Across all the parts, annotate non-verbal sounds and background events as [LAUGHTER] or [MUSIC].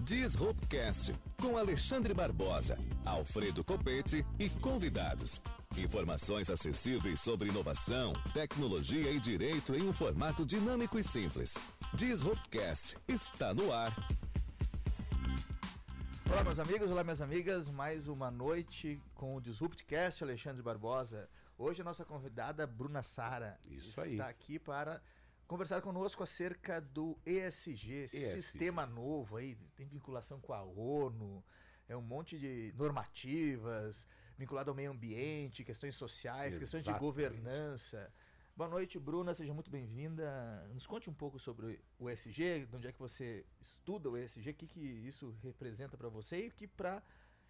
Disruptcast com Alexandre Barbosa, Alfredo Copete e convidados. Informações acessíveis sobre inovação, tecnologia e direito em um formato dinâmico e simples. Disruptcast está no ar. Olá, meus amigos, olá, minhas amigas. Mais uma noite com o Disruptcast, Alexandre Barbosa. Hoje a nossa convidada, Bruna Sara, Isso está aí. aqui para conversar conosco acerca do ESG, ESG. sistema novo aí, tem vinculação com a ONU, é um monte de normativas, vinculado ao meio ambiente, questões sociais, questões de Exatamente. governança. Boa noite, Bruna, seja muito bem-vinda. Nos conte um pouco sobre o ESG, de onde é que você estuda o ESG, o que, que isso representa para você e que para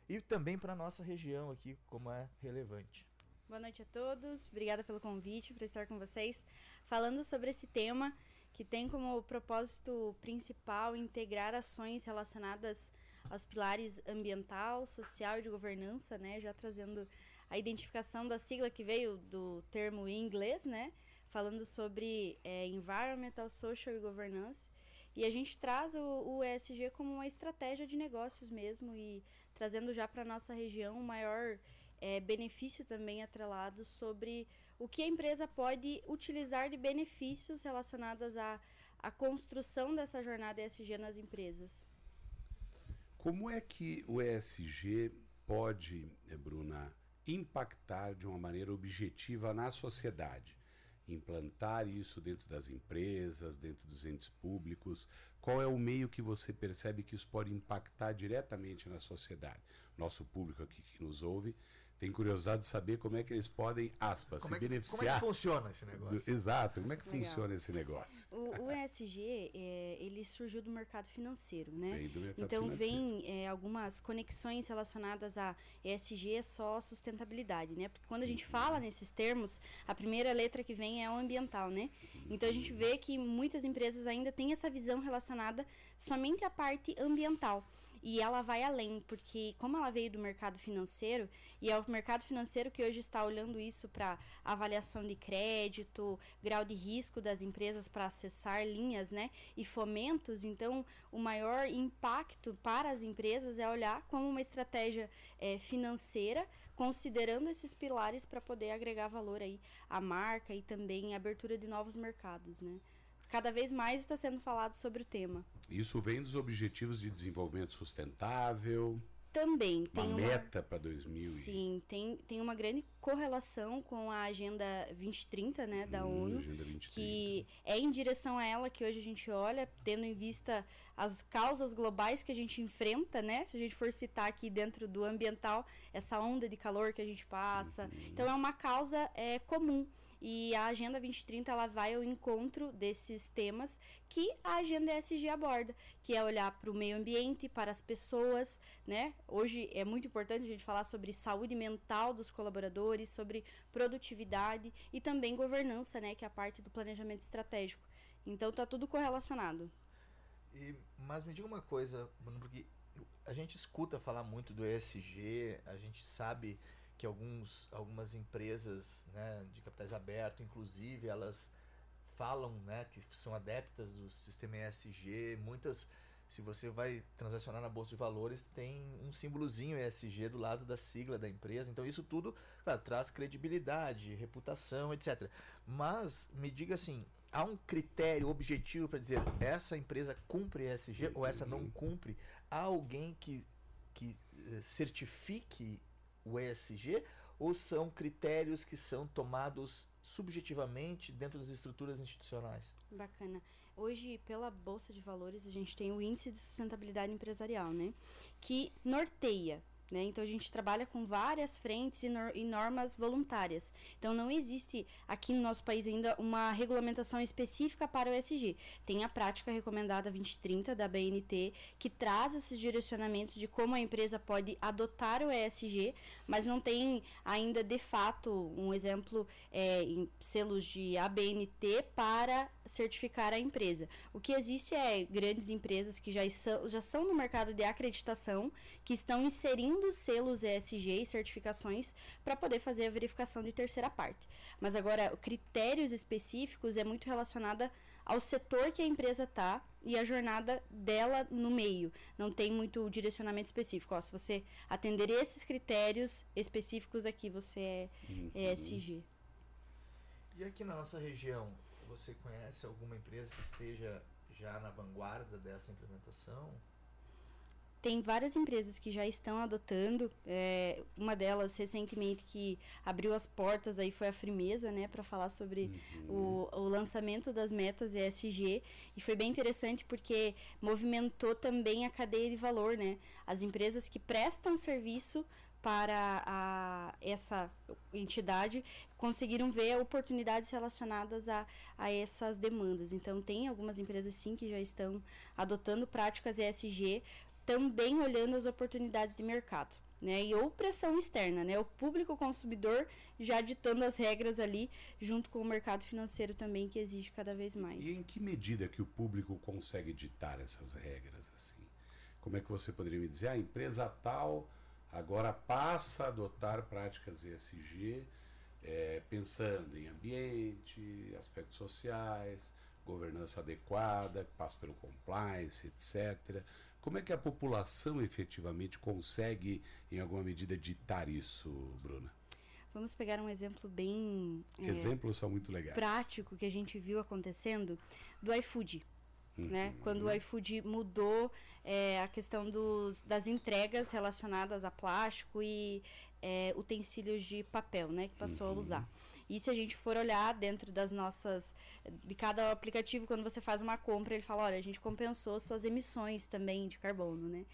e também para nossa região aqui, como é relevante. Boa noite a todos, obrigada pelo convite para estar com vocês, falando sobre esse tema que tem como propósito principal integrar ações relacionadas aos pilares ambiental, social e de governança, né? Já trazendo a identificação da sigla que veio do termo em inglês, né? Falando sobre é, Environmental, Social e Governance. E a gente traz o, o ESG como uma estratégia de negócios mesmo e trazendo já para nossa região um maior é, benefício também atrelado sobre o que a empresa pode utilizar de benefícios relacionados à, à construção dessa jornada ESG nas empresas. Como é que o ESG pode, eh, Bruna, impactar de uma maneira objetiva na sociedade? Implantar isso dentro das empresas, dentro dos entes públicos? Qual é o meio que você percebe que isso pode impactar diretamente na sociedade? Nosso público aqui que nos ouve tem curiosidade de saber como é que eles podem, aspas, Como se é, que, como é beneficiar. que funciona esse negócio? do- Exato, como é que Legal. funciona esse negócio? O, o ESG, é, ele surgiu do mercado financeiro, né? Vem do mercado então financeiro. vem é, algumas conexões relacionadas a ESG é só sustentabilidade, né? Porque quando a gente fala nesses termos, a primeira letra que vem é o ambiental, né? Então a gente vê que muitas empresas ainda têm essa visão relacionada somente à parte ambiental. E ela vai além, porque como ela veio do mercado financeiro, e é o mercado financeiro que hoje está olhando isso para avaliação de crédito, grau de risco das empresas para acessar linhas, né, e fomentos, então o maior impacto para as empresas é olhar como uma estratégia eh, financeira, considerando esses pilares para poder agregar valor aí à marca e também abertura de novos mercados, né. Cada vez mais está sendo falado sobre o tema. Isso vem dos Objetivos de Desenvolvimento Sustentável, Também uma tem uma meta para 2000 e- Sim, tem, tem uma grande correlação com a Agenda 2030, né, da Hum, ONU, Agenda 2030. que é em direção a ela que hoje a gente olha, tendo em vista as causas globais que a gente enfrenta, né? Se a gente for citar aqui dentro do ambiental, essa onda de calor que a gente passa. Uhum. Então é uma causa é, comum. E a Agenda 2030 ela vai ao encontro desses temas que a Agenda ESG aborda, que é olhar para o meio ambiente, para as pessoas, né? Hoje é muito importante a gente falar sobre saúde mental dos colaboradores, sobre produtividade e também governança, né, que é a parte do planejamento estratégico. Então tá tudo correlacionado. E- mas me diga uma coisa, Bruno, porque a gente escuta falar muito do ESG, a gente sabe que alguns, algumas empresas né, de capitais abertos, inclusive, elas falam né, que são adeptas do sistema ESG. Muitas, se você vai transacionar na Bolsa de Valores, tem um símbolozinho ESG do lado da sigla da empresa. Então, isso tudo, claro, traz credibilidade, reputação, etc. Mas, me diga assim, há um critério objetivo para dizer essa empresa cumpre ESG ou essa não cumpre? Há alguém que, que eh, certifique o ESG ou são critérios que são tomados subjetivamente dentro das estruturas institucionais? Bacana. Hoje, pela Bolsa de Valores, a gente tem o Índice de Sustentabilidade Empresarial, né? Que norteia. Né? Então a gente trabalha com várias frentes e, e normas voluntárias. Então não existe aqui no nosso país ainda uma regulamentação específica para o ESG. Tem a prática recomendada 2030 da BNT que traz esses direcionamentos de como a empresa pode adotar o ESG, mas não tem ainda de fato um exemplo é, em selos de ABNT para certificar a empresa. O que existe é grandes empresas que já são, já são no mercado de acreditação, que estão inserindo selos ESG e certificações para poder fazer a verificação de terceira parte. Mas agora, critérios específicos é muito relacionada ao setor que a empresa está e a jornada dela no meio. Não tem muito direcionamento específico. Ó, se você atender esses critérios específicos aqui, você é uhum. ESG. E aqui na nossa região, você conhece alguma empresa que esteja já na vanguarda dessa implementação? Tem várias empresas que já estão adotando. É, uma delas recentemente que abriu as portas aí foi a Frimeza, né, para falar sobre uhum. o, o, lançamento das metas ESG e foi bem interessante porque movimentou também a cadeia de valor, né? As empresas que prestam serviço para a, essa entidade conseguiram ver oportunidades relacionadas a, a essas demandas. Então, tem algumas empresas sim que já estão adotando práticas ESG também olhando as oportunidades de mercado. Né, e ou pressão externa, né, o público consumidor já ditando as regras ali, junto com o mercado financeiro também, que exige cada vez mais. E em que medida que o público consegue ditar essas regras? assim? Como é que você poderia me dizer, a empresa tal agora passa a adotar práticas ESG, é, pensando em ambiente, aspectos sociais, governança adequada, passa pelo compliance, etc., como é que a população efetivamente consegue, em alguma medida, ditar isso, Bruna? Vamos pegar um exemplo bem. É, Exemplos é, são muito legais. Prático que a gente viu acontecendo do iFood. Uhum. Né? Quando o iFood mudou é, a questão dos, das entregas relacionadas a plástico e é, utensílios de papel, né? Que passou uhum. a usar. E se a gente for olhar dentro das nossas. de cada aplicativo, quando você faz uma compra, ele fala: olha, a gente compensou suas emissões também de carbono, né?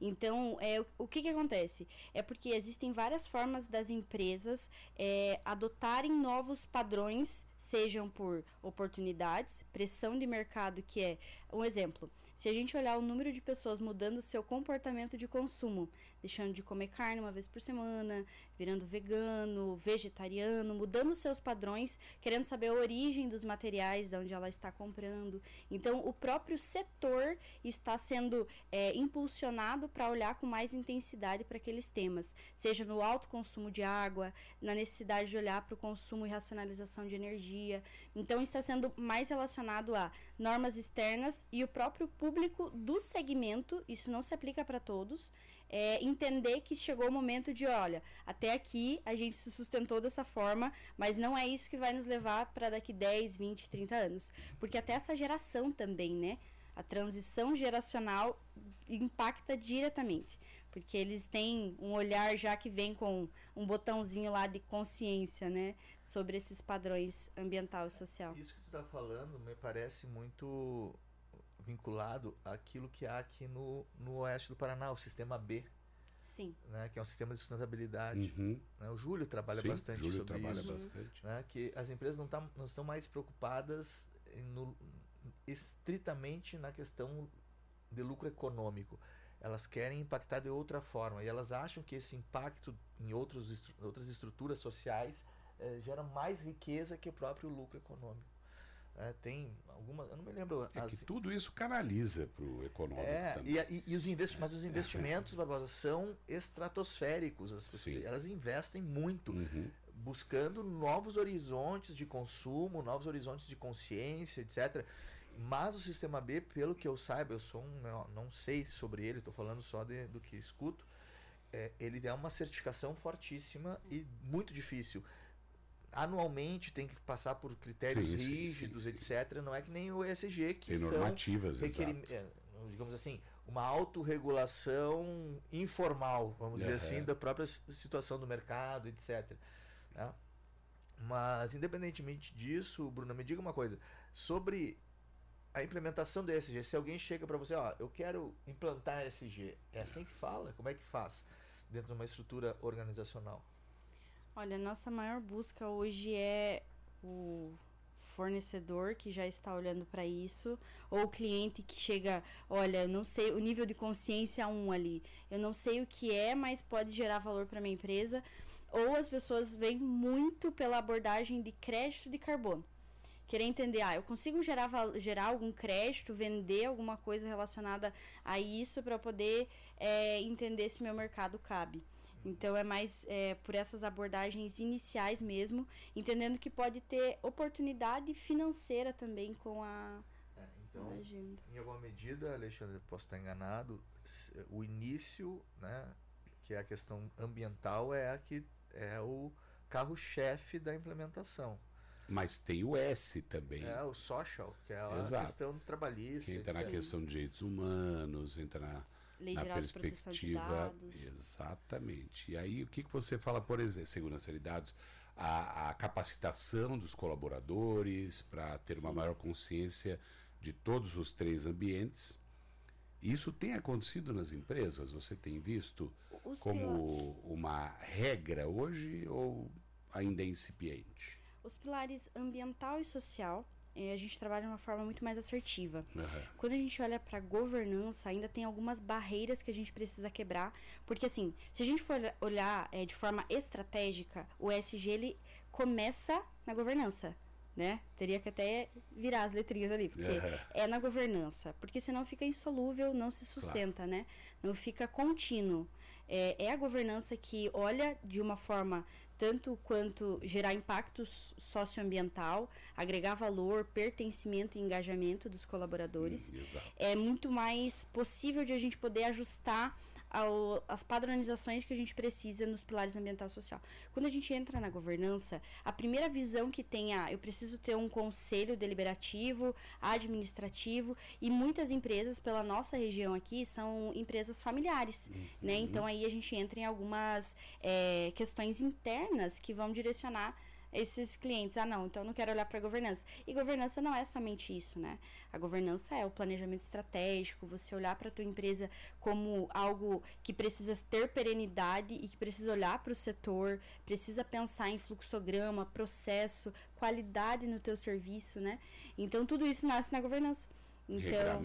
Então, é, o, o que, que acontece? É porque existem várias formas das empresas é, adotarem novos padrões, sejam por oportunidades, pressão de mercado, que é um exemplo. Se a gente olhar o número de pessoas mudando o seu comportamento de consumo, deixando de comer carne uma vez por semana, virando vegano, vegetariano, mudando seus padrões, querendo saber a origem dos materiais de onde ela está comprando. Então, o próprio setor está sendo é, impulsionado para olhar com mais intensidade para aqueles temas, seja no alto consumo de água, na necessidade de olhar para o consumo e racionalização de energia. Então, está sendo mais relacionado a normas externas e o próprio público do segmento, isso não se aplica para todos, é, entender que chegou o momento de, olha, até aqui a gente se sustentou dessa forma, mas não é isso que vai nos levar para daqui 10, 20, 30 anos. Porque até essa geração também, né? A transição geracional impacta diretamente. Porque eles têm um olhar já que vem com um botãozinho lá de consciência, né? Sobre esses padrões ambiental e social. Isso que tu está falando me parece muito vinculado àquilo que há aqui no, no oeste do Paraná, o sistema B. Sim. Né, que é um sistema de sustentabilidade. Uhum. Né, o Júlio trabalha Sim, bastante Júlio sobre trabalha isso. Bastante. Né, que as empresas não, tá, não estão mais preocupadas no, estritamente na questão de lucro econômico. Elas querem impactar de outra forma e elas acham que esse impacto em outros, outras estruturas sociais eh, gera mais riqueza que o próprio lucro econômico. É, tem alguma, eu não me lembro. É as... que tudo isso canaliza para o econômico é, também. E, e, os investi mas os investimentos, Barbosa, são estratosféricos. As pessoas, elas investem muito, uhum. buscando novos horizontes de consumo, novos horizontes de consciência, etc. Mas o sistema B, pelo que eu saiba, eu sou um, não, não sei sobre ele, estou falando só de, do que escuto. É, ele é uma certificação fortíssima e muito difícil anualmente tem que passar por critérios sim, rígidos, sim, sim, etc. Não é que nem o ESG que tem são normativas, requerim... é, digamos assim, uma autorregulação informal, vamos uhum. dizer assim, da própria situação do mercado, etc. Né? Mas independentemente disso, Bruno, me diga uma coisa sobre a implementação do ESG. Se alguém chega para você, ó, eu quero implantar ESG, é assim que fala? Como é que faz dentro de uma estrutura organizacional? Olha, nossa maior busca hoje é o fornecedor que já está olhando para isso, ou o cliente que chega, olha, eu não sei o nível de consciência um ali, eu não sei o que é, mas pode gerar valor para minha empresa, ou as pessoas vêm muito pela abordagem de crédito de carbono. Querer entender, ah, eu consigo gerar, gerar algum crédito, vender alguma coisa relacionada a isso para poder é, entender se meu mercado cabe. Então é mais é, por essas abordagens iniciais mesmo, entendendo que pode ter oportunidade financeira também com a, Então, em alguma medida, Alexandre, posso estar enganado, o início, né, que é a questão ambiental, é a que é o carro-chefe da implementação. Mas tem o S também. É, o social, que é a Exato. questão trabalhista. Que entra na questão de direitos humanos, entra na, Lei na perspectiva. Exatamente. E aí, o que, que você fala, por exemplo, segurança de dados? A, a capacitação dos colaboradores para ter Sim. uma maior consciência de todos os três ambientes. Isso tem acontecido nas empresas? Você tem visto os como uma regra hoje ou ainda é incipiente? Os pilares ambiental e social, a gente trabalha de uma forma muito mais assertiva. Uhum. Quando a gente olha para governança, ainda tem algumas barreiras que a gente precisa quebrar, porque assim, se a gente for olhar é, de forma estratégica, o ESG ele começa na governança. Né? Teria que até virar as letrinhas ali, porque uhum. é na governança, porque senão fica insolúvel, não se sustenta, claro. né? Não fica contínuo. É, é, a governança que olha de uma forma tanto quanto gerar impacto socioambiental, agregar valor, pertencimento e engajamento dos colaboradores. Hum, é muito mais possível de a gente poder ajustar ao, as padronizações que a gente precisa nos pilares ambiental e social. Quando a gente entra na governança, a primeira visão que tem é, eu preciso ter um conselho deliberativo, administrativo, e muitas empresas pela nossa região aqui são empresas familiares, uhum. né? Então aí a gente entra em algumas é, questões internas que vão direcionar esses clientes, ah não, então eu não quero olhar para governança. E governança não é somente isso, né? A governança é o planejamento estratégico, você olhar para tua empresa como algo que precisa ter perenidade e que precisa olhar para o setor, precisa pensar em fluxograma, processo, qualidade no teu serviço, né? Então tudo isso nasce na governança. Então,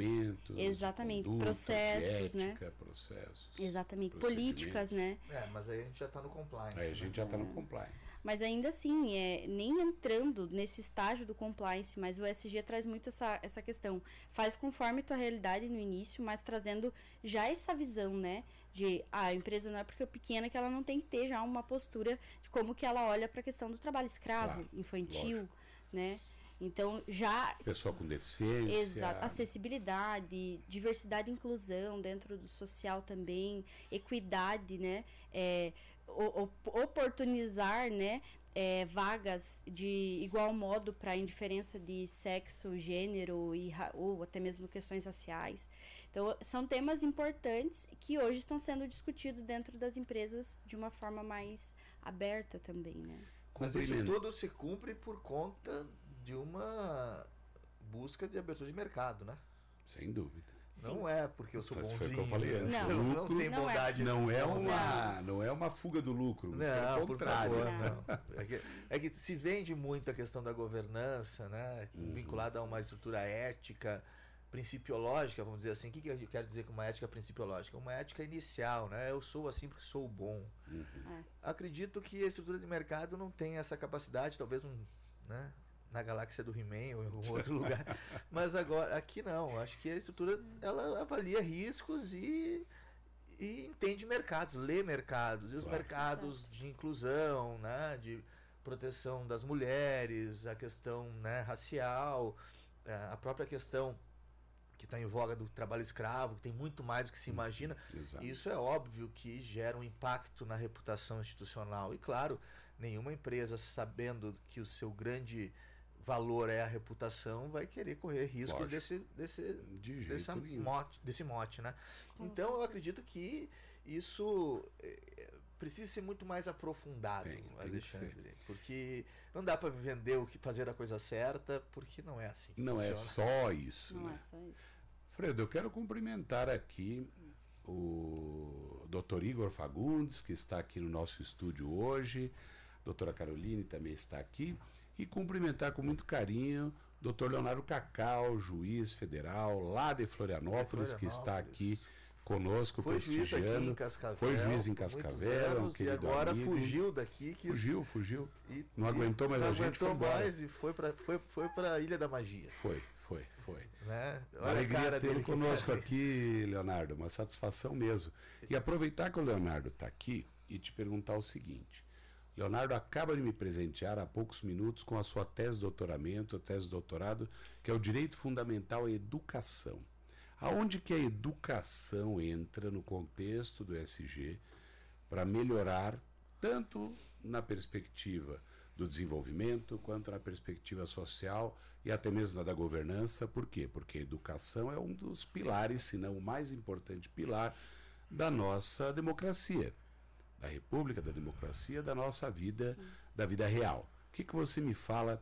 exatamente, conduta, processos, né? ética, né? Processos. Exatamente, políticas, né? É, mas aí a gente já está no compliance. Aí a gente né? já está no compliance. Mas ainda assim, é, nem entrando nesse estágio do compliance, mas o SG traz muito essa, essa questão. Faz conforme tua realidade no início, mas trazendo já essa visão, né? De ah, a empresa não é porque é pequena que ela não tem que ter já uma postura de como que ela olha para a questão do trabalho escravo, claro, infantil, lógico. né? Então, já. Pessoa com deficiência. Exato. Acessibilidade, diversidade e inclusão dentro do social também, equidade, né? É, oportunizar, né? É, vagas de igual modo para indiferença de sexo, gênero e, ou até mesmo questões raciais. Então, são temas importantes que hoje estão sendo discutidos dentro das empresas de uma forma mais aberta também, né? Mas isso tudo se cumpre por conta de uma busca de abertura de mercado, né? Sem dúvida. Não Sim. é porque eu sou bonzinho. Foi que eu falei antes. Não, lucro, não tem bondade. Não é, não é uma, não é uma fuga do lucro. Não, por favor. Não. É, que, é que se vende muito a questão da governança, né? Uhum. Vinculada a uma estrutura ética, principiológica, vamos dizer assim. O que, que eu quero dizer com uma ética principiológica? Uma ética inicial, né? Eu sou assim porque sou bom. Uhum. É. Acredito que a estrutura de mercado não tem essa capacidade, talvez um, né? Na galáxia do He-Man ou em algum [LAUGHS] outro lugar. Mas agora, aqui não. Acho que a estrutura ela avalia riscos e, e entende mercados, lê mercados. E os claro. mercados de inclusão, né, de proteção das mulheres, a questão né, racial, é, a própria questão que está em voga do trabalho escravo, que tem muito mais do que se imagina. Exato. Isso é óbvio que gera um impacto na reputação institucional. E claro, nenhuma empresa sabendo que o seu grande valor é a reputação, vai querer correr riscos desse, desse, De dessa mote, desse mote, né? Então eu acredito que isso é, precisa ser muito mais aprofundado, tem, tem Alexandre, porque não dá para vender o que fazer a coisa certa, porque não é assim. não é funciona. é só isso. Não né? é só isso. Fredo, eu quero cumprimentar aqui o Dr. Igor Fagundes, que está aqui no nosso estúdio hoje. A doutora Caroline também está aqui e cumprimentar com muito carinho o Dr. Leonardo Cacau, juiz federal lá de Florianópolis, Florianópolis. que está aqui conosco, foi prestigiando. Juiz aqui em Cascavel, foi juiz em Cascavel, um e agora amigo. fugiu daqui. Quis... Fugiu, fugiu. E, não e aguentou mais não a gente, Não aguentou mais e foi para foi, foi a Ilha da Magia. Foi, foi, foi. Né? Olha Alegria tê-lo conosco aqui, Leonardo, uma satisfação mesmo. E aproveitar que o Leonardo está aqui e te perguntar o seguinte. Leonardo acaba de me presentear há poucos minutos com a sua tese de doutoramento, tese de doutorado, que é o Direito Fundamental à Educação. Aonde que a educação entra no contexto do SG para melhorar tanto na perspectiva do desenvolvimento quanto na perspectiva social e até mesmo na da governança. Por quê? Porque a educação é um dos pilares, se não o mais importante pilar da nossa democracia da República, da democracia, da nossa vida, Sim. da vida real. O que, que você me fala,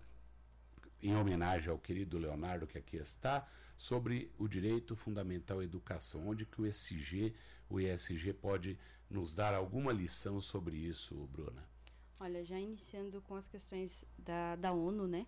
em homenagem ao querido Leonardo que aqui está, sobre o direito fundamental à educação? Onde que o ESG, o ESG pode nos dar alguma lição sobre isso, Bruna? Olha, já iniciando com as questões da, da ONU, né?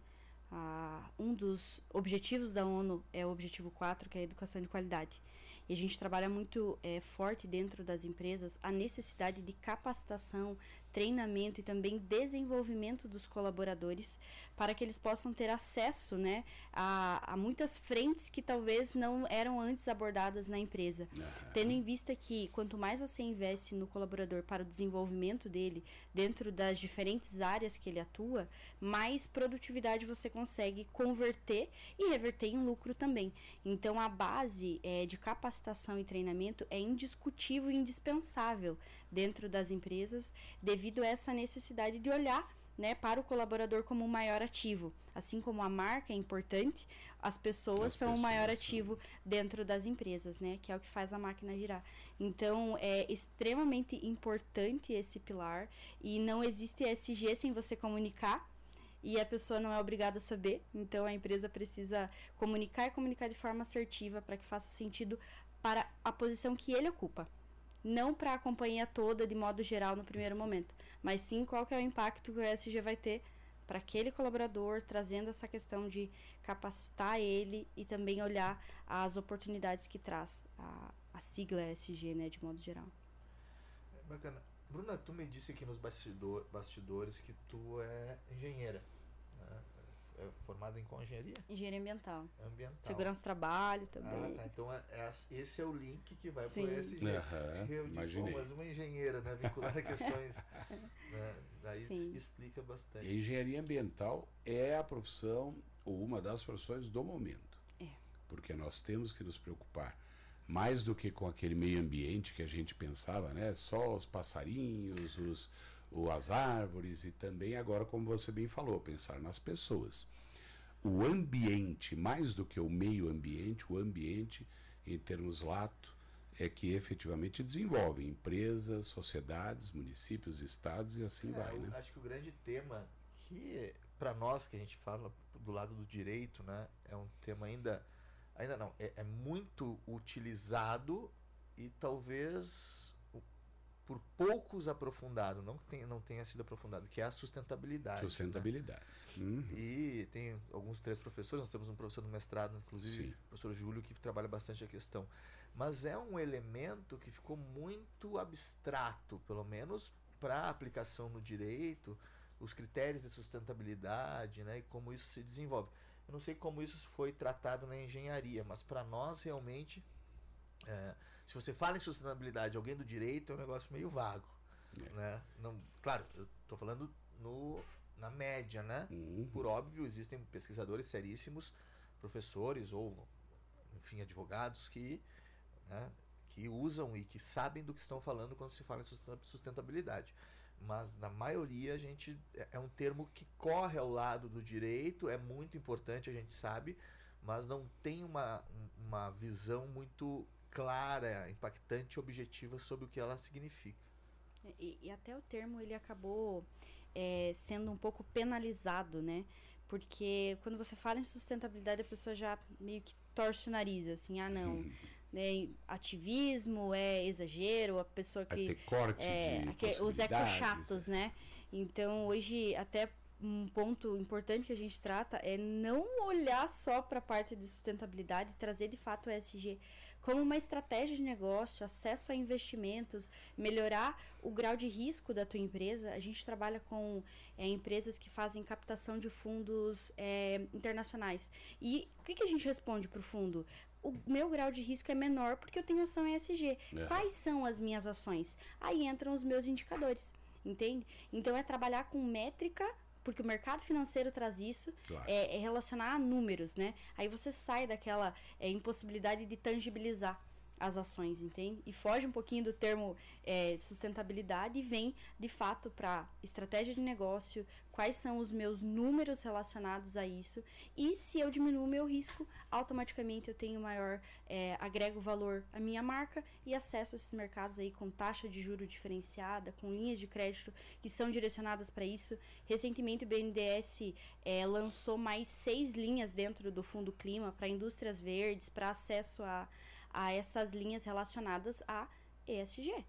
Ah, um dos objetivos da ONU é o objetivo 4, que é a educação de qualidade. E a gente trabalha muito é, forte dentro das empresas a necessidade de capacitação, treinamento e também desenvolvimento dos colaboradores para que eles possam ter acesso né, a, a muitas frentes que talvez não eram antes abordadas na empresa. Uhum. Tendo em vista que quanto mais você investe no colaborador para o desenvolvimento dele dentro das diferentes áreas que ele atua, mais produtividade você consegue converter e reverter em lucro também. Então a base é, de capacitação capacitação e treinamento é indiscutível e indispensável dentro das empresas, devido a essa necessidade de olhar né, para o colaborador como um maior ativo. Assim como a marca é importante, as pessoas as são pessoas, o maior ativo dentro das empresas, né, que é o que faz a máquina girar. Então, é extremamente importante esse pilar e não existe SG sem você comunicar e a pessoa não é obrigada a saber. Então a empresa precisa comunicar e comunicar de forma assertiva para que faça sentido para a posição que ele ocupa. Não para a companhia toda de modo geral no primeiro momento, mas sim qual que é o impacto que o ESG vai ter para aquele colaborador, trazendo essa questão de capacitar ele e também olhar as oportunidades que traz a, a sigla ESG, né, de modo geral. Bacana. Bruna, tu me disse aqui nos bastidor, bastidores que tu é engenheira é formada em qual engenharia? Engenharia ambiental. Ambiental. Segurança do trabalho também. Ah, tá. Então é, é, esse é o link que vai para ESG. Uhum, Eu disse, mas uma engenheira, né? Vinculada a questões. [LAUGHS] né? Daí Sim. explica bastante. E a engenharia ambiental é a profissão, ou uma das profissões do momento. É. Porque nós temos que nos preocupar mais do que com aquele meio ambiente que a gente pensava, né? Só os passarinhos, os ou as árvores e também agora, como você bem falou, pensar nas pessoas. O ambiente, mais do que o meio ambiente, o ambiente, em termos lato, é que efetivamente desenvolve empresas, sociedades, municípios, estados e assim é, vai. Né? Acho que o grande tema que, para nós que a gente fala do lado do direito, né, é um tema ainda, ainda não, é, é muito utilizado e talvez por poucos aprofundado, não, tem, não tenha sido aprofundado, que é a sustentabilidade. Sustentabilidade. Né? Uhum. E tem alguns três professores, nós temos um professor no mestrado, inclusive, Sim. o professor Júlio, que trabalha bastante a questão. Mas é um elemento que ficou muito abstrato, pelo menos para a aplicação no direito, os critérios de sustentabilidade né, e como isso se desenvolve. Eu não sei como isso foi tratado na engenharia, mas para nós realmente. É, se você fala em sustentabilidade alguém do direito, é um negócio meio vago. É. Né? Não, claro, eu estou falando no, na média, né? Uhum. Por óbvio, existem pesquisadores seríssimos, professores ou, enfim, advogados que, né, que usam e que sabem do que estão falando quando se fala em sustentabilidade. Mas na maioria a gente é, é um termo que corre ao lado do direito, é muito importante, a gente sabe, mas não tem uma, uma visão muito clara, impactante, objetiva sobre o que ela significa. E, e até o termo ele acabou é, sendo um pouco penalizado, né? Porque quando você fala em sustentabilidade, a pessoa já meio que torce o nariz, assim, ah não, [LAUGHS] né, ativismo é exagero, a pessoa que... Vai ter corte é, de Os ecochatos, né? Então, hoje, até um ponto importante que a gente trata é não olhar só para a parte de sustentabilidade, trazer de fato o ESG como uma estratégia de negócio, acesso a investimentos, melhorar o grau de risco da tua empresa. A gente trabalha com é, empresas que fazem captação de fundos é, internacionais. E o que, que a gente responde para o fundo? o meu grau de risco é menor porque eu tenho ação ESG. Quais são as minhas ações? Aí entram os meus indicadores. entende? Então é trabalhar com métrica porque o mercado financeiro traz isso, Claro. é, é relacionar a números, né? Aí você sai daquela é, impossibilidade de tangibilizar as ações, entende? E foge um pouquinho do termo é, sustentabilidade e vem, de fato, para estratégia de negócio, quais são os meus números relacionados a isso, e se eu diminuo meu risco, automaticamente eu tenho maior, é, agrego valor à minha marca e acesso a esses mercados aí com taxa de juro diferenciada, com linhas de crédito que são direcionadas para isso. Recentemente o BNDES é, lançou mais seis linhas dentro do Fundo Clima para indústrias verdes, para acesso a, a essas linhas relacionadas a ESG.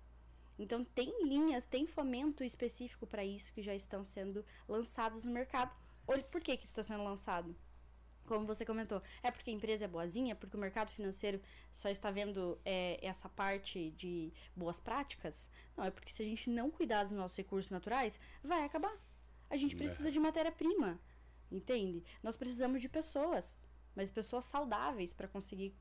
Então tem linhas, tem fomento específico para isso que já estão sendo lançados no mercado. Olha, Por que, que está sendo lançado? Como você comentou, é porque a empresa é boazinha, porque o mercado financeiro só está vendo é, essa parte de boas práticas? Não, é porque se a gente não cuidar dos nossos recursos naturais, vai acabar. A gente É. precisa de matéria-prima, entende? Nós precisamos de pessoas, mas pessoas saudáveis para conseguir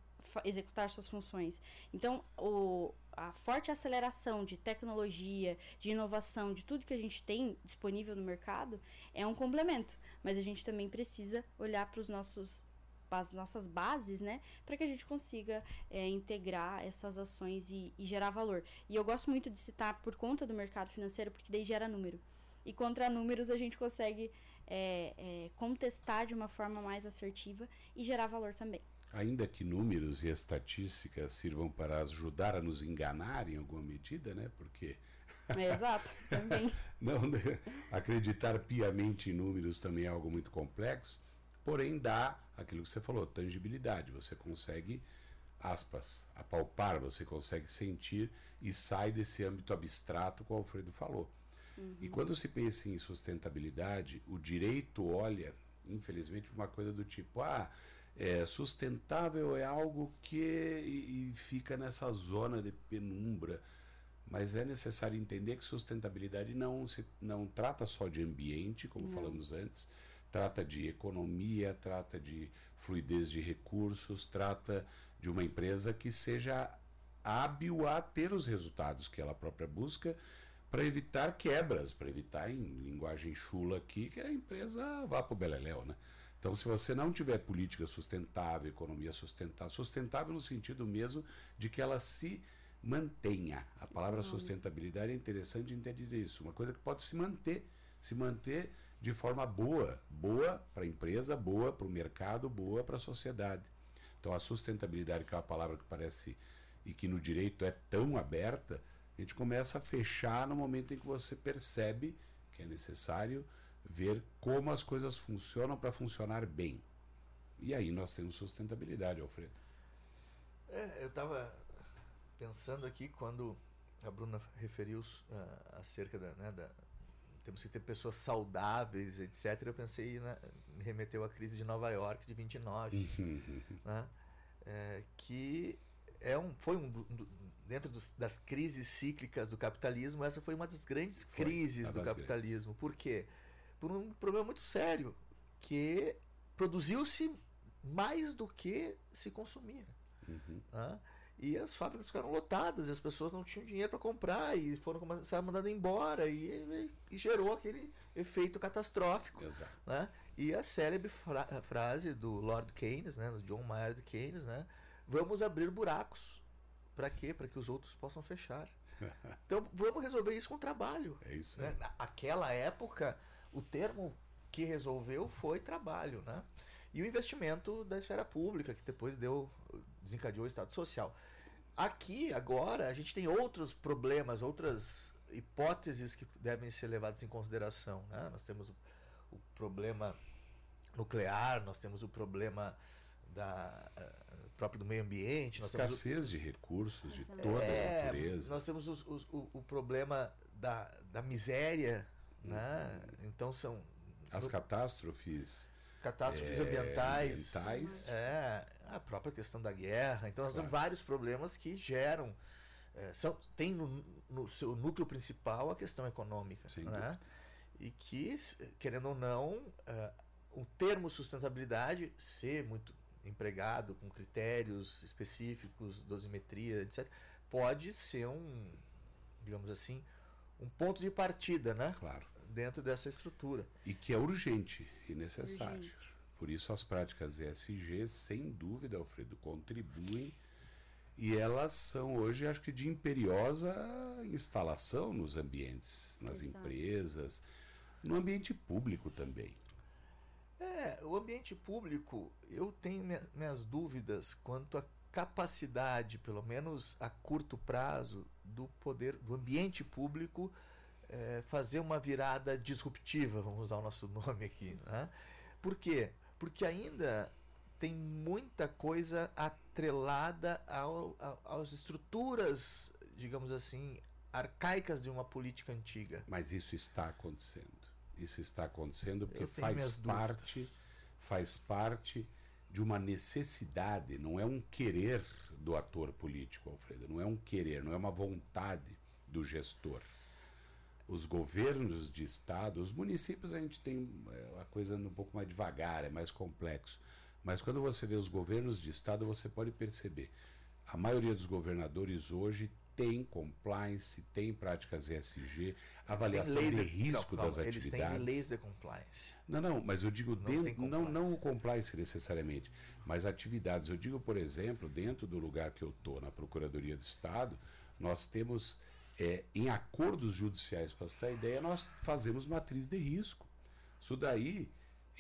executar suas funções. Então, o, a forte aceleração de tecnologia, de inovação, de tudo que a gente tem disponível no mercado é um complemento, mas a gente também precisa olhar para os nossos as nossas bases, né, para que a gente consiga é, integrar essas ações e, e gerar valor. E eu gosto muito de citar por conta do mercado financeiro, porque daí gera número. E contra números a gente consegue é, é, contestar de uma forma mais assertiva e gerar valor também. Ainda que números e estatísticas sirvam para ajudar a nos enganar em alguma medida, né? Porque É, exato, [LAUGHS] também. não né? acreditar piamente em números também é algo muito complexo, porém dá aquilo que você falou, tangibilidade. Você consegue, aspas, apalpar, você consegue sentir e sai desse âmbito abstrato que o Alfredo falou. E quando se pensa em sustentabilidade, o direito olha, infelizmente, uma coisa do tipo, ah, é, sustentável é algo que e, e fica nessa zona de penumbra. Mas é necessário entender que sustentabilidade não se não trata só de ambiente, como falamos antes, trata de economia, trata de fluidez de recursos, trata de uma empresa que seja hábil a ter os resultados que ela própria busca para evitar quebras, para evitar, em linguagem chula aqui, que a empresa vá para o beleléu, né? Então, se você não tiver política sustentável, economia sustentável, sustentável no sentido mesmo de que ela se mantenha. A palavra sustentabilidade é interessante entender isso. Uma coisa que pode se manter, se manter de forma boa, boa para a empresa, boa para o mercado, boa para a sociedade. Então, a sustentabilidade, que é uma palavra que parece e que no direito é tão aberta, a gente começa a fechar no momento em que você percebe que é necessário ver como as coisas funcionam para funcionar bem. E aí nós temos sustentabilidade, Alfredo. É, eu estava pensando aqui quando a Bruna referiu ah, acerca da, né, da. Temos que ter pessoas saudáveis, etc. Eu pensei, na, me remeteu à crise de Nova York de 29, né? É, que é um, foi um, dentro dos- das crises cíclicas do capitalismo, essa foi uma das grandes Foi, crises do capitalismo. Por quê? Por um problema muito sério, que produziu-se mais do que se consumia. Uhum. né? E as fábricas ficaram lotadas, e as pessoas não tinham dinheiro para comprar e foram começar mandando embora e, e- e gerou aquele efeito catastrófico, Exato. né? E a célebre fra- frase do Lord Keynes, né, do John Maynard Keynes, né? Vamos abrir buracos. Para quê? Para que os outros possam fechar. [LAUGHS] Então vamos resolver isso com trabalho. É isso Né? Naquela época, o termo que resolveu foi trabalho, né? E o investimento da esfera pública, que depois deu, desencadeou o Estado Social. Aqui, agora, a gente tem outros problemas, outras hipóteses que devem ser levadas em consideração. Né? Nós temos o, o problema nuclear, nós temos o problema da, eh, próprio do meio ambiente, nós temos o- Escassez de recursos de Exato. toda a é, natureza. Nós temos os- os- o, o problema da, da miséria, né? Então são As no- catástrofes catástrofes é, ambientais. ambientais. É, a própria questão da guerra. Então nós temos Claro. vários problemas que geram. é, são, tem no, no seu núcleo principal a questão econômica. Sem né? dúvida. E que, querendo ou não, é, o termo sustentabilidade ser muito empregado com critérios específicos, dosimetria, etc., pode ser um, digamos assim, um ponto de partida, né? Claro. Dentro dessa estrutura. E que é urgente e necessário. Urgente. Por isso as práticas ESG, sem dúvida, Alfredo, contribuem e elas são hoje, acho que, de imperiosa instalação nos ambientes, nas Exato. empresas, no ambiente público também. É, o ambiente público, eu tenho minhas dúvidas quanto à capacidade, pelo menos a curto prazo, do poder do ambiente público é, fazer uma virada disruptiva, vamos usar o nosso [LAUGHS] nome aqui. Né? Por quê? Porque ainda tem muita coisa atrelada ao, ao, às estruturas, digamos assim, arcaicas de uma política antiga. Mas isso está acontecendo. Isso está acontecendo porque faz parte, faz parte de uma necessidade, não é um querer do ator político, Alfredo, não é um querer, não é uma vontade do gestor. Os governos de estado, os municípios a gente tem é, a coisa um pouco mais devagar, é mais complexo. Mas quando você vê os governos de estado, você pode perceber. A maioria dos governadores hoje tem compliance, tem práticas ESG, avaliação de, de risco não, das eles atividades. Eles têm leis de compliance. Não, não, mas eu digo não, dentro, não, não o compliance necessariamente, mas atividades. Eu digo, por exemplo, dentro do lugar que eu estou, na Procuradoria do Estado, nós temos, é, em acordos judiciais, para você ter ideia, nós fazemos matriz de risco. Isso daí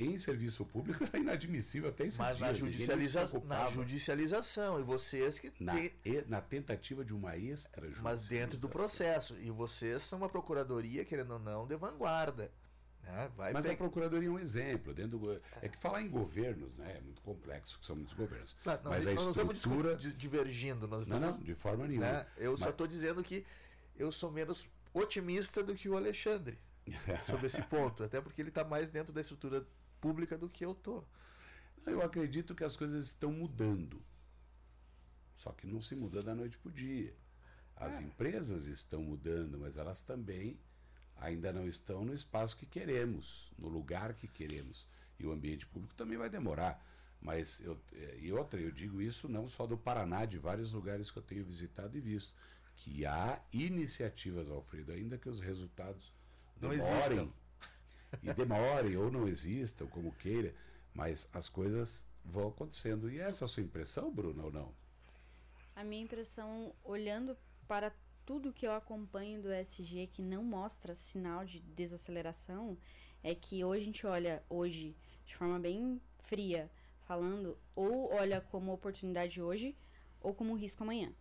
em serviço público é inadmissível até esses Mas dias. Na, judicializa na judicialização, e vocês que. Na, e, na tentativa de uma extra Mas dentro do processo. E vocês são uma procuradoria, querendo ou não, de vanguarda. Né? Vai Mas a procuradoria é um exemplo. Dentro do, é que falar em governos né, é muito complexo, que são muitos governos. Claro, não, Mas a nós estrutura. Não estamos divergindo. Nós não, estamos, não, de forma nenhuma. Né? Eu Mas... só estou dizendo que eu sou menos otimista do que o Alexandre [LAUGHS] sobre esse ponto. Até porque ele está mais dentro da estrutura pública do que eu tô. Eu acredito que as coisas estão mudando. Só que não se muda da noite para o dia. As é. empresas estão mudando, mas elas também ainda não estão no espaço que queremos, no lugar que queremos. E o ambiente público também vai demorar. Mas eu, é, e outra, eu digo isso não só do Paraná, de vários lugares que eu tenho visitado e visto, que há iniciativas, Alfredo, ainda que os resultados não demorem. Existam e demore ou não exista, ou como queira, mas as coisas vão acontecendo. E essa é a sua impressão, Bruno, ou não? A minha impressão, olhando para tudo que eu acompanho do SG que não mostra sinal de desaceleração, é que hoje a gente olha hoje de forma bem fria, falando ou olha como oportunidade hoje ou como risco amanhã.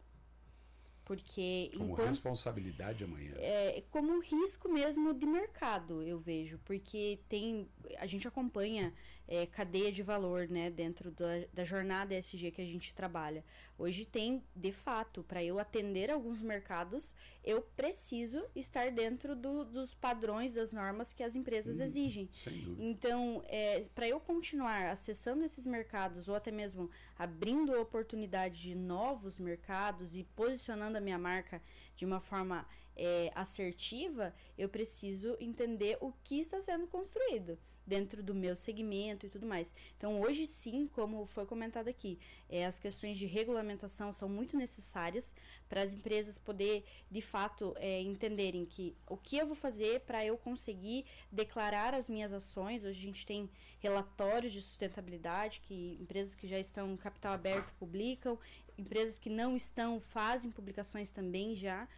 Porque como enquanto, responsabilidade amanhã. É, como risco mesmo de mercado, eu vejo. Porque tem. A gente acompanha é, cadeia de valor né, dentro da, da jornada SG que a gente trabalha. Hoje tem, de fato, para eu atender alguns mercados, eu preciso estar dentro do, dos padrões, das normas que as empresas hum, exigem. Então, é, para eu continuar acessando esses mercados, ou até mesmo abrindo a oportunidade de novos mercados e posicionando a minha marca de uma forma é, assertiva, eu preciso entender o que está sendo construído dentro do meu segmento e tudo mais. Então, hoje sim, como foi comentado aqui, é, as questões de regulamentação são muito necessárias para as empresas poder, de fato, é, entenderem que o que eu vou fazer para eu conseguir declarar as minhas ações. Hoje a gente tem relatórios de sustentabilidade que empresas que já estão capital aberto publicam, empresas que não estão fazem publicações também já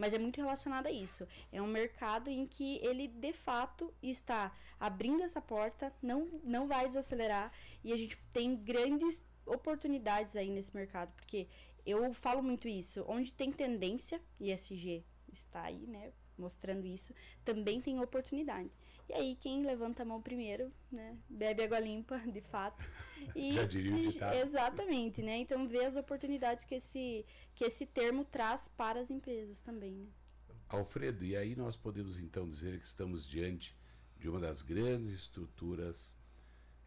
mas é muito relacionado a isso. É um mercado em que ele de fato está abrindo essa porta, não, não vai desacelerar e a gente tem grandes oportunidades aí nesse mercado, porque eu falo muito isso, onde tem tendência, ISG está aí, né, mostrando isso, também tem oportunidade. E aí quem levanta a mão primeiro, né, bebe água limpa, [LAUGHS] de fato. E, Já diria o ditado. Exatamente, né? Então vê as oportunidades que esse que esse termo traz para as empresas também, né? Alfredo, e aí nós podemos então dizer que estamos diante de uma das grandes estruturas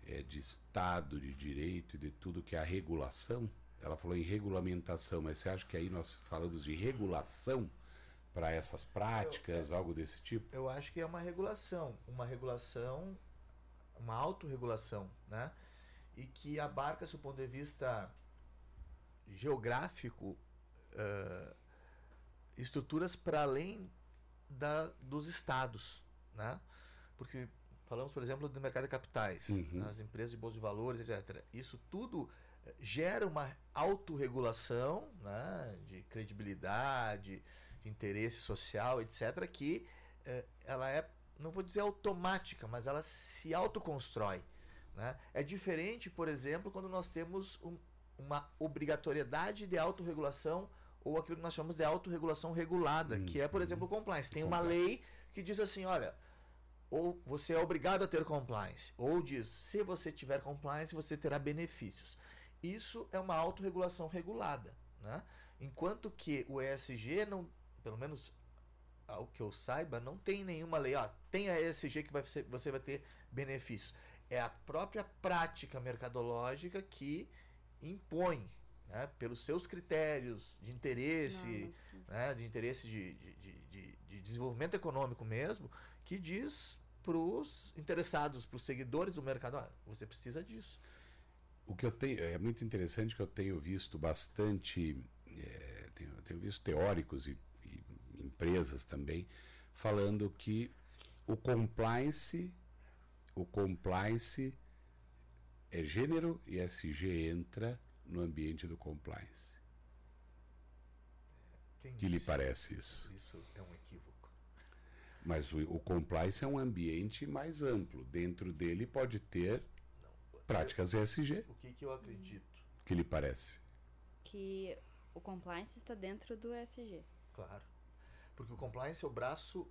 é, de Estado, de direito e de tudo que é a regulação. Ela falou em regulamentação, mas você acha que aí nós falamos de regulação? Para essas práticas, eu, algo desse tipo? Eu acho que é uma regulação, uma regulação, uma autorregulação, né? E que abarca, do ponto de vista geográfico, uh, estruturas para além da, dos estados, né? Porque falamos, por exemplo, do mercado de capitais, Uhum. as empresas de bolsa de valores, etc. Isso tudo eh, gera uma autorregulação né, de credibilidade, de interesse social, etc., que eh, ela é, não vou dizer automática, mas ela se autoconstrói. Né? É diferente, por exemplo, quando nós temos um- uma obrigatoriedade de autorregulação ou aquilo que nós chamamos de autorregulação regulada, que é, por Uhum. exemplo, o compliance. Tem uma Compliance. lei que diz assim, olha, ou você é obrigado a ter compliance, ou diz, se você tiver compliance, você terá benefícios. Isso é uma autorregulação regulada, né? Enquanto que o ESG não, pelo menos ao que eu saiba, não tem nenhuma lei, ó, tem a ESG que vai ser, você vai ter benefícios. É a própria prática mercadológica que impõe, né, pelos seus critérios de interesse, né, de interesse de, de, de, de- de desenvolvimento econômico mesmo, que diz para os interessados, para os seguidores do mercado, ah, você precisa disso. O que eu tenho é muito interessante que eu tenho visto bastante, é, tenho, tenho visto teóricos e empresas também falando que o compliance, o compliance é gênero e SG entra no ambiente do compliance. Quem Que lhe parece isso? Isso é um equívoco. Mas o, o compliance é um ambiente mais amplo. Dentro dele pode ter Não. práticas ESG. O que, que eu acredito? Que lhe parece? Que o compliance está dentro do ESG. Claro. Porque o compliance é o braço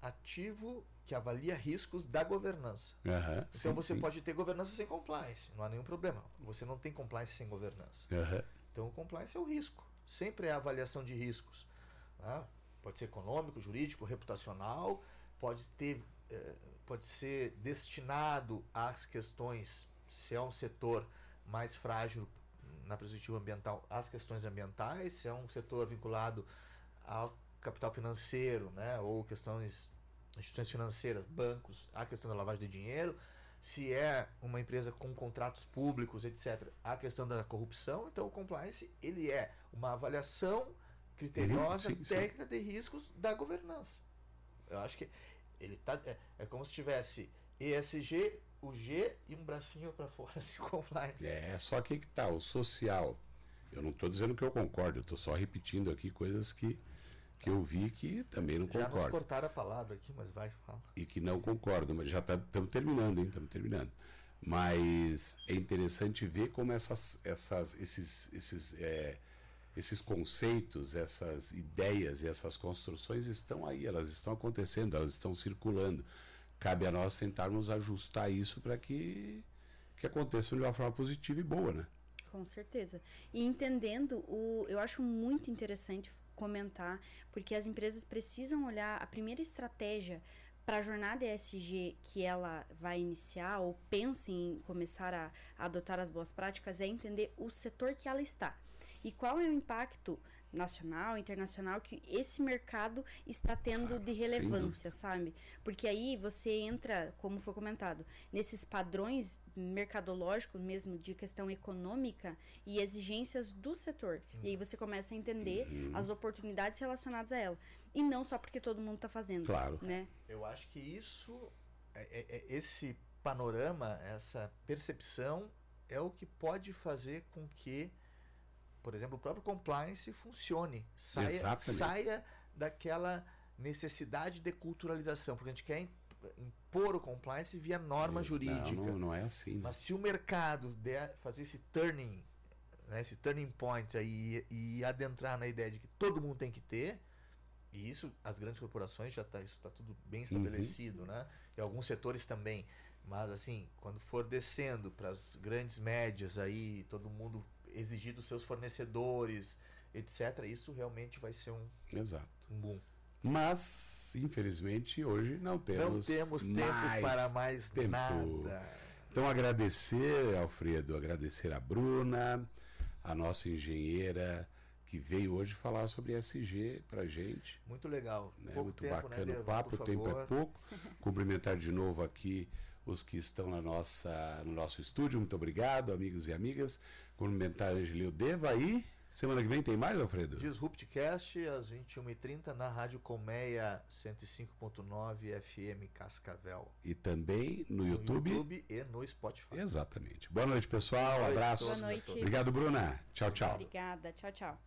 ativo que avalia riscos da governança. Aham, Então sim, você sim. pode ter governança sem compliance, não há nenhum problema. Você não tem compliance sem governança. Aham. Então o compliance é o risco. Sempre é a avaliação de riscos. né? Pode ser econômico, jurídico, reputacional, pode ter, eh, pode ser destinado às questões, se é um setor mais frágil na perspectiva ambiental, às questões ambientais, se é um setor vinculado ao capital financeiro, né, ou questões instituições financeiras, bancos, a questão da lavagem de dinheiro, se é uma empresa com contratos públicos, etc., a questão da corrupção, então o compliance ele é uma avaliação criteriosa, sim, sim. técnica de riscos da governança. Eu acho que ele tá é, é como se tivesse ESG, o G e um bracinho para fora [LAUGHS] assim, compliance. É, só que que tá, o social. Eu não estou dizendo que eu concordo, eu estou só repetindo aqui coisas que, que eu vi que também não Já nos concordo. cortaram a palavra aqui, mas vai, fala. E que não concordo, mas já estamos terminando, hein? Estamos terminando. Mas é interessante ver como essas, essas, esses, esses, é, esses conceitos, essas ideias e essas construções estão aí, elas estão acontecendo, elas estão circulando. Cabe a nós tentarmos ajustar isso para que, que aconteça de uma forma positiva e boa, né? Com certeza. E entendendo, o, eu acho muito interessante comentar, porque as empresas precisam olhar a primeira estratégia para a jornada ESG que ela vai iniciar ou pensa em começar a, a adotar as boas práticas é entender o setor que ela está. E qual é o impacto nacional, internacional que esse mercado está tendo Claro, de relevância, sabe? Porque aí você entra, como foi comentado, nesses padrões mercadológicos mesmo de questão econômica e exigências do setor. E aí você começa a entender Uhum. as oportunidades relacionadas a ela. E não só porque todo mundo está fazendo, Claro. né? Eu acho que isso, é- é- é- esse panorama, essa percepção é o que pode fazer com que, por exemplo, o próprio compliance funcione, saia, Exatamente. saia daquela necessidade de culturalização, porque a gente quer im- impor o compliance via norma Isso, jurídica. Não, não, é assim. né? Mas se o mercado der, fazer esse turning, né, esse turning point aí e, adentrar na ideia de que todo mundo tem que ter, e isso as grandes corporações já tá, isso está tudo bem estabelecido, né? E alguns setores também. Mas assim, quando for descendo para as grandes médias aí, todo mundo exigir dos seus fornecedores, etc., isso realmente vai ser um, Exato. um boom. Mas, infelizmente, hoje não temos, Não temos tempo para mais tempo. nada. Então, agradecer, Alfredo, agradecer a Bruna, a nossa engenheira, que veio hoje falar sobre SG pra gente. Muito legal. Né? Muito tempo, bacana né, o papo, o tempo favor. é pouco. Cumprimentar de novo aqui os que estão na nossa, no nosso estúdio. Muito obrigado, amigos e amigas. Cumprimentar a Angelil Deva e Semana que vem tem mais, Alfredo? Disruptcast, às 21h30, na Rádio Colmeia 105.9 FM Cascavel. E também no, No YouTube. YouTube e no Spotify. Exatamente. Boa noite, pessoal. Boa noite abraço. Boa noite. Obrigado, Bruna. Tchau, tchau. Obrigada. Tchau, tchau.